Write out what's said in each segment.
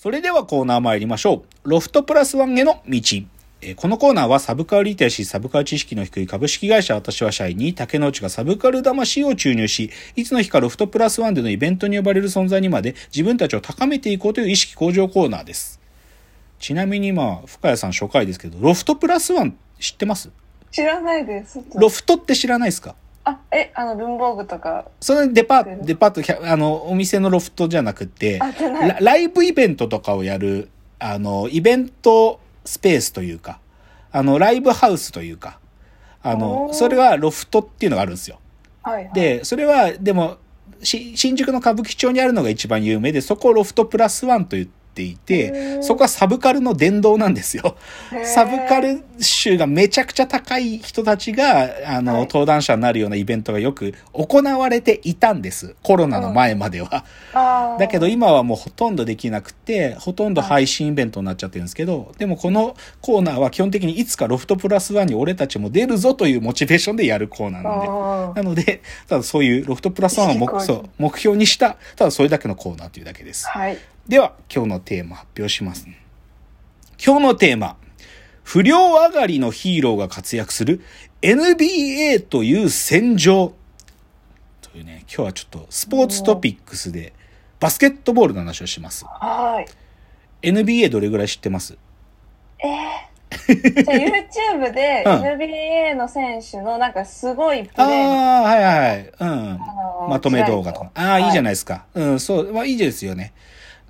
それではコーナー参りましょう。ロフトプラスワンへの道。えーこのコーナーはサブカルリテラシー、サブカル知識の低い株式会社私は社員に竹之内がサブカル魂を注入し、いつの日かロフトプラスワンでのイベントに呼ばれる存在にまで自分たちを高めていこうという意識向上コーナーです。ちなみにまあ、深谷さん初回ですけど、ロフトプラスワン知ってます？知らないです。ロフトって知らないですか？あ、え、あの、文房具とか。それデパート、デパート、あの、お店のロフトじゃなくて。ラライブイベントとかをやる、あの、イベントスペースというか、あの、ライブハウスというか、あの、それがロフトっていうのがあるんですよ。はい、はい。で、それは、でも、し新宿の歌舞伎町にあるのが一番有名で、そこをロフトプラスワンと言っていへて、ーそこはサブカルの殿堂なんですよ。サブカル集がめちゃくちゃ高い人たちが、あの、はい登壇者になるようなイベントがよく行われていたんです。コロナの前までは。あーだけど今はもうほとんどできなくて、ほとんど配信イベントになっちゃってるんですけど、でもこのコーナーは基本的にいつかロフトプラスワンに俺たちも出るぞというモチベーションでやるコーナーなんで。なので、ただそういうロフトプラスワンを目標にした、ただそれだけのコーナーというだけです。はい。では、今日のテーマ発表します。今日のテーマ。不良上がりのヒーローが活躍する NBA という戦場。というね、今日はちょっとスポーツトピックスでバスケットボールの話をします。はい。NBA どれぐらい知ってます？えー、じゃあ YouTube でうん NBA の選手のなんかすごいプああレーの、ー、はいはいはい。うん。あのーまとめ動画とか。ああ、いいじゃないですか。うん、そう、まあいいですよね。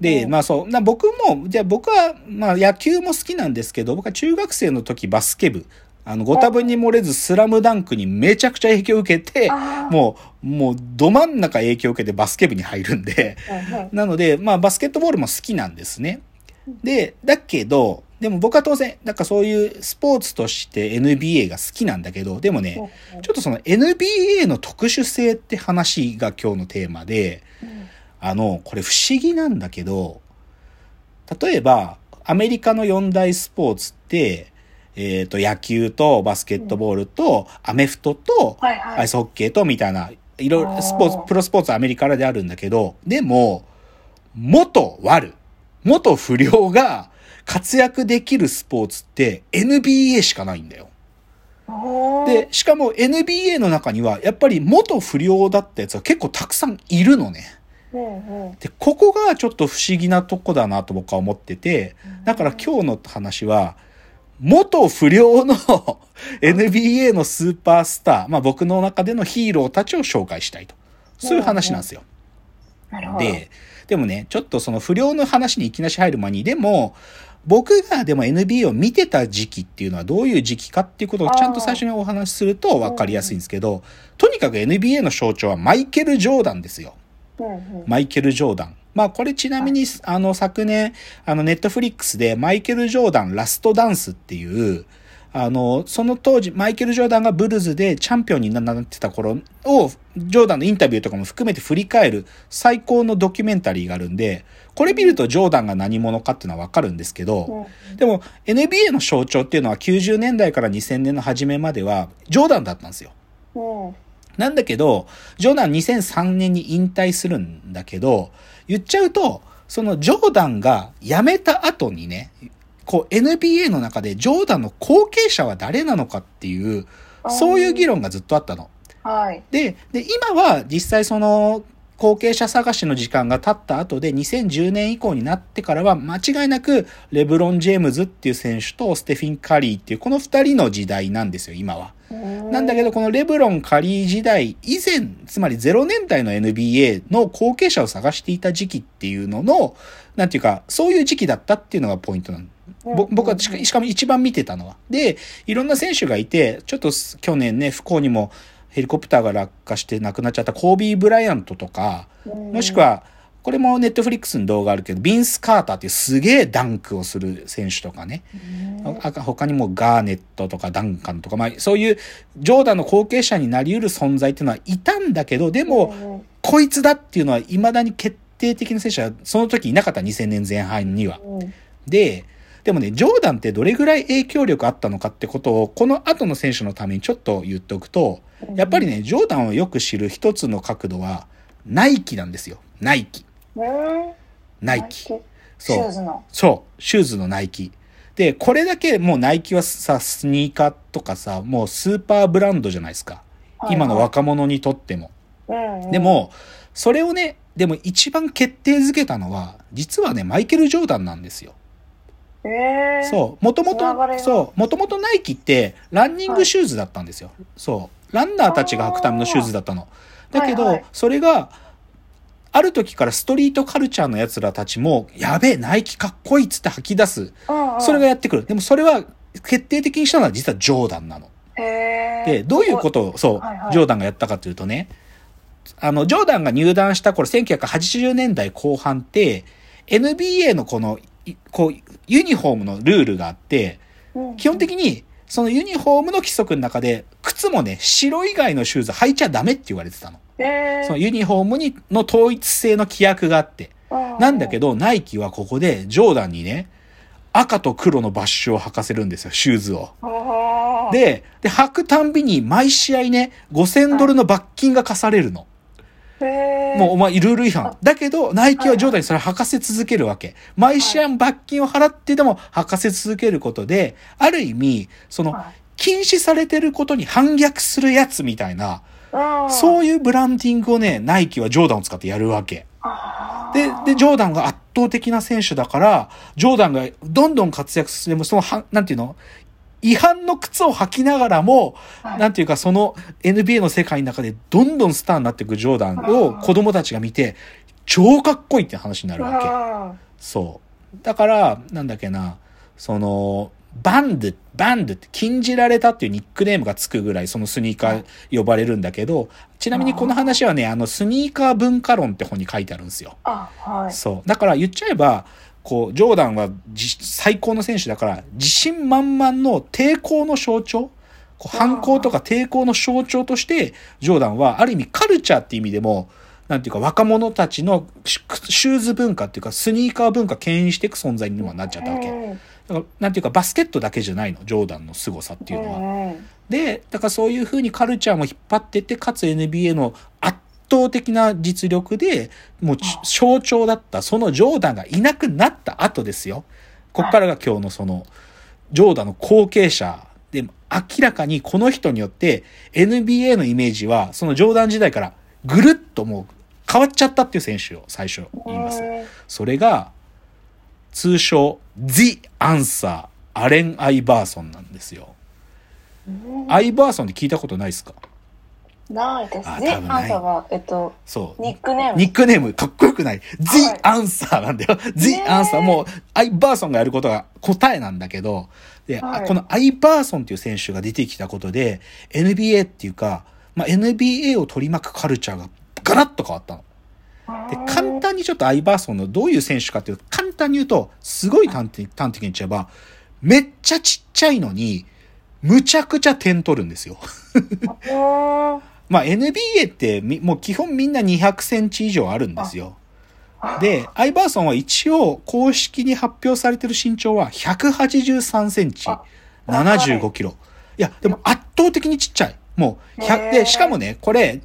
で、うん。まあそう、な僕も、じゃあ僕は、まあ野球も好きなんですけど、僕は中学生の時バスケ部、あの、ご多分に漏れずスラムダンクにめちゃくちゃ影響を受けて、もう、もうど真ん中影響を受けてバスケ部に入るんで、なので、まあバスケットボールも好きなんですね。で、だけど、でも僕は当然、なんかそういうスポーツとして NBA が好きなんだけど、でもね、うんちょっとその NBA の特殊性って話が今日のテーマで、うんあの、これ不思議なんだけど、例えば、アメリカの四大スポーツって、えっ、と、野球とバスケットボールと、アメフトと。アイスホッケーとみたいな、いろいろスポーツ、プロスポーツアメリカであるんだけど、でも、元悪、元不良が活躍できるスポーツって NBA しかないんだよ。で、しかも NBA の中には、やっぱり元不良だったやつが結構たくさんいるのね。で、ここがちょっと不思議なとこだなと僕は思ってて、だから今日の話は、元不良の NBA のスーパースター、まあ僕の中でのヒーローたちを紹介したいと。そういう話なんですよ。で、でもね、ちょっとその不良の話にいきなし入る前に、でも、僕がでも NBA を見てた時期っていうのはどういう時期かっていうことをちゃんと最初にお話しすると分かりやすいんですけど、とにかく NBA の象徴はマイケル・ジョーダンですよ。マイケル・ジョーダン。まあこれちなみに、あの昨年、あのネットフリックスでマイケル・ジョーダンラストダンスっていう、あの、その当時、マイケル・ジョーダンがブルズでチャンピオンになってた頃を、ジョーダンのインタビューとかも含めて振り返る最高のドキュメンタリーがあるんで、これ見るとジョーダンが何者かっていうのはわかるんですけど、でも NBA の象徴っていうのは90年代から2000年の初めまではジョーダンだったんですよ。うんなんだけど、ジョーダン2003年に引退するんだけど、言っちゃうと、そのジョーダンが辞めた後にね、こう NBA の中でジョーダンの後継者は誰なのかっていう、そういう議論がずっとあったの。はい。で、で、今は実際その後継者探しの時間が経った後で2010年以降になってからは間違いなくレブロン・ジェームズっていう選手とステフィン・カリーっていうこの二人の時代なんですよ、今は。なんだけど、このレブロン・カリー時代以前、つまり0年代の NBA の後継者を探していた時期っていうのの、なんていうか、そういう時期だったっていうのがポイントなの。僕はしかも一番見てたのは。で、いろんな選手がいて、ちょっと去年ね、不幸にもヘリコプターが落下して亡くなっちゃったコービー・ブライアントとか、もしくは、これもネットフリックスの動画あるけど、ビンス・カーターっていうすげえダンクをする選手とかね。あ他にもガーネットとかダンカンとか、まあそういうジョーダンの後継者になり得る存在っていうのはいたんだけど、でも、こいつだっていうのは未だに決定的な選手はその時いなかった2000年前半には。で、でもね、ジョーダンってどれぐらい影響力あったのかってことを、この後の選手のためにちょっと言っておくと、やっぱりね、ジョーダンをよく知る一つの角度は、ナイキなんですよ。ナイキ。ナイキ。シそうューズの。そう、シューズのナイキ。で、これだけもうナイキはさ、スニーカーとかさ、もうスーパーブランドじゃないですか。はい今の若者にとっても。うんうんで、も、それをね、でも一番決定づけたのは、実はね、マイケル・ジョーダンなんですよ。えー、そう。もともと、そう。もともとナイキって、ランニングシューズだったんですよ。そう。ランナーたちが履くためのシューズだったの。だけど、はいはいそれが、ある時からストリートカルチャーの奴らたちも、やべえ、ナイキかっこいいっつって吐き出す。それがやってくる。でもそれは、決定的にしたのは実はジョーダンなの。で、どういうことを、そう、はいはいジョーダンがやったかというとね、あの、ジョーダンが入団した頃、1980年代後半って、NBA のこの、いこう、ユニフォームのルールがあって、うん基本的に、そのユニフォームの規則の中で、靴もね、白以外のシューズ履いちゃダメって言われてたの。えーそのユニフォームに、の統一性の規約があって。なんだけど、ど、ナイキはここで、ジョーダンにね、赤と黒のバッシュを履かせるんですよ、シューズを。で、で、履くたんびに毎試合ね、5000ドルの罰金が課されるの。もうお前ルール違反。だけど、ナイキはジョーダンにそれ履かせ続けるわけ。毎試合罰金を払ってでも履かせ続けることで、ある意味、その、はい禁止されてることに反逆するやつみたいな、うん、そういうブランディングをね、ナイキはジョーダンを使ってやるわけ。あで、で、ジョーダンが圧倒的な選手だから、ジョーダンがどんどん活躍する。でもその、はなんていうの？違反の靴を履きながらも、はいなんていうかその NBA の世界の中でどんどんスターになっていくジョーダンを子供たちが見て、超かっこいいって話になるわけ。うんそう。だから、なんだっけな、その、バンド、バンドって禁じられたっていうニックネームがつくぐらいそのスニーカー呼ばれるんだけど、ちなみにこの話はね、あの、スニーカー文化論って本に書いてあるんですよ。あ、はい。そう。だから言っちゃえば、こう、ジョーダンはじ最高の選手だから、自信満々の抵抗の象徴？こう反抗とか抵抗の象徴として、ジョーダンはある意味カルチャーって意味でも、なんていうか若者たちのシシューズ文化っていうかスニーカー文化牽引していく存在にもなっちゃったわけ。うんだからなんていうかバスケットだけじゃないの、ジョーダンの凄さっていうのは。で、だからそういう風にカルチャーも引っ張ってって、かつ NBA の圧倒的な実力で、もう象徴だった、そのジョーダンがいなくなった後ですよ。こっからが今日のその、ジョーダンの後継者で、明らかにこの人によって NBA のイメージは、そのジョーダン時代からぐるっともう変わっちゃったっていう選手を最初言います。それが、通称、The Answer、アレン・アイバーソンなんですよ。うんアイバーソンって聞いたことないですか？ないです。あ The 多分ない Answer は、えっと、そう。ニックネーム。ニックネームかっこよくない。The はい Answer なんだよ。The ねえ Answer。もう、アイバーソンがやることが答えなんだけど、で、はいこのアイバーソンっていう選手が出てきたことで、NBA っていうか、まあ、NBA を取り巻くカルチャーがガラッと変わったの。で、簡単にちょっとアイバーソンのどういう選手かっていうと、簡単に言うと、すごい端的端的に言っちゃえば、めっちゃちっちゃいのに、むちゃくちゃ点取るんですよ。うんまあ NBA ってみもう基本みんな200センチ以上あるんですよ。で、アイバーソンは一応公式に発表されてる身長は183センチ、あ75キロ。いや、でも圧倒的にちっちゃい。もう100、へーで、しかもね、これ、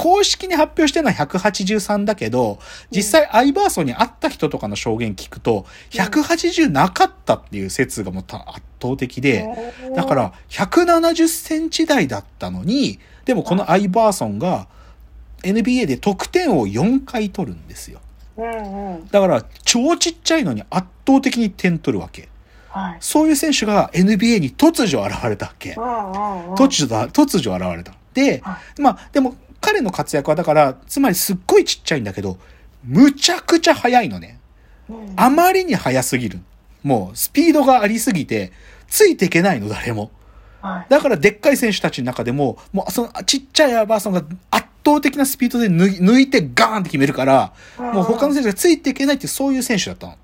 公式に発表してるのは183だけど、実際アイバーソンに会った人とかの証言聞くと、180なかったっていう説がもうた圧倒的で、だか、ら、170センチ台だったのに、でもこのアイバーソンが NBA で得点を4回取るんですよ。だから、超ちっちゃいのに圧倒的に点取るわけ。はい。そういう選手が NBA に突如現れたわけ。突如だ、突如現れた。では、まあ、でも彼の活躍はだから、つまりすっごいちっちゃいんだけど、むちゃくちゃ速いのね。うんあまりに速すぎる。もう、スピードがありすぎて、ついていけないの、誰も。はい。だからでっかい選手たちの中でも、もうそのちっちゃいアーバーソンが圧倒的なスピードで抜い抜いてガーンって決めるから、もう他の選手がついていけないっていうそういう選手だったの。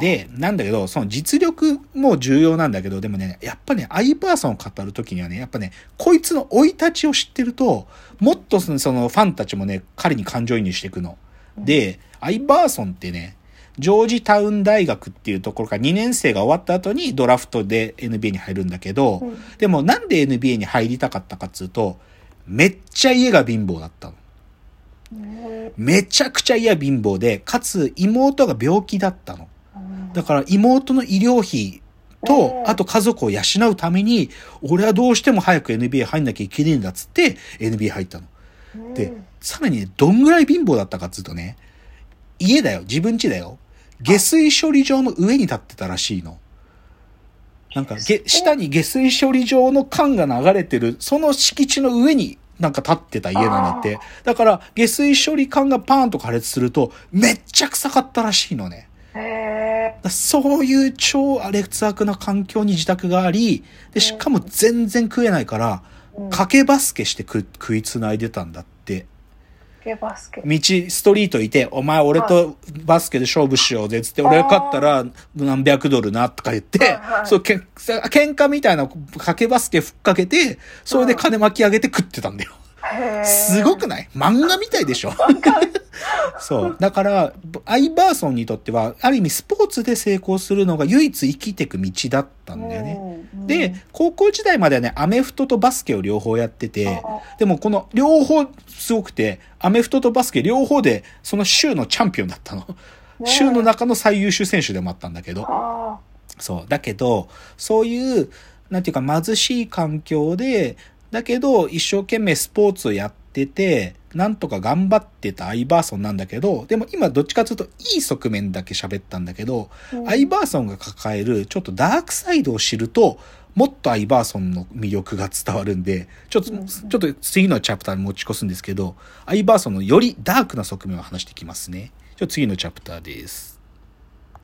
で、なんだけど、その実力も重要なんだけど、でもね、やっぱね、アイバーソンを語るときにはね、やっぱね、こいつの生い立ちを知ってると、もっとそのそのファンたちもね、彼に感情移入していくの。で、アイバーソンってね、ジョージタウン大学っていうところから2年生が終わった後にドラフトで NBA に入るんだけど、うんでもなんで NBA に入りたかったかっつうと、めっちゃ家が貧乏だったの。うんめちゃくちゃ嫌貧乏で、かつ妹が病気だったの。だから妹の医療費とう、んあと家族を養うために、俺はどうしても早く NBA 入んなきゃいけねえんだっつって、NBA 入ったの。で、さらにね、どんぐらい貧乏だったかっつうとね、家だよ、自分家だよ。下水処理場の上に立ってたらしいの。なんか、げ、下に下水処理場の管が流れてる、その敷地の上になんか立ってた家なんだって。だから、下水処理管がパーンと破裂すると、めっちゃ臭かったらしいのね。そういう超劣悪な環境に自宅があり、で、しかも全然食えないから、うん賭けバスケして食食いつないでたんだって。ゲバスケ。道、ストリートいて、お前俺とバスケで勝負しようぜっつって、俺が勝ったら何百ドルなとか言ってはいは、い。そう、けん喧嘩みたいな賭けバスケふっかけて、それで金巻き上げて食ってたんだよ。すごくない？漫画みたいでしょ？そう。だから、アイバーソンにとっては、ある意味スポーツで成功するのが唯一生きていく道だったんだよね。うんで、高校時代まではね、アメフトとバスケを両方やっててあ、でもこの両方すごくて、アメフトとバスケ両方でその州のチャンピオンだったの。ね州の中の最優秀選手でもあったんだけど。あそう。だけど、そういう、なんていうか貧しい環境で、だけど一生懸命スポーツをやってて、なんとか頑張ってたアイバーソンなんだけど、でも今どっちかというといい側面だけ喋ったんだけど、うんアイバーソンが抱えるちょっとダークサイドを知ると、もっとアイバーソンの魅力が伝わるんで、ちょっと、うんちょっと次のチャプターに持ち越すんですけど、アイバーソンのよりダークな側面を話していきますね。ちょっと次のチャプターです。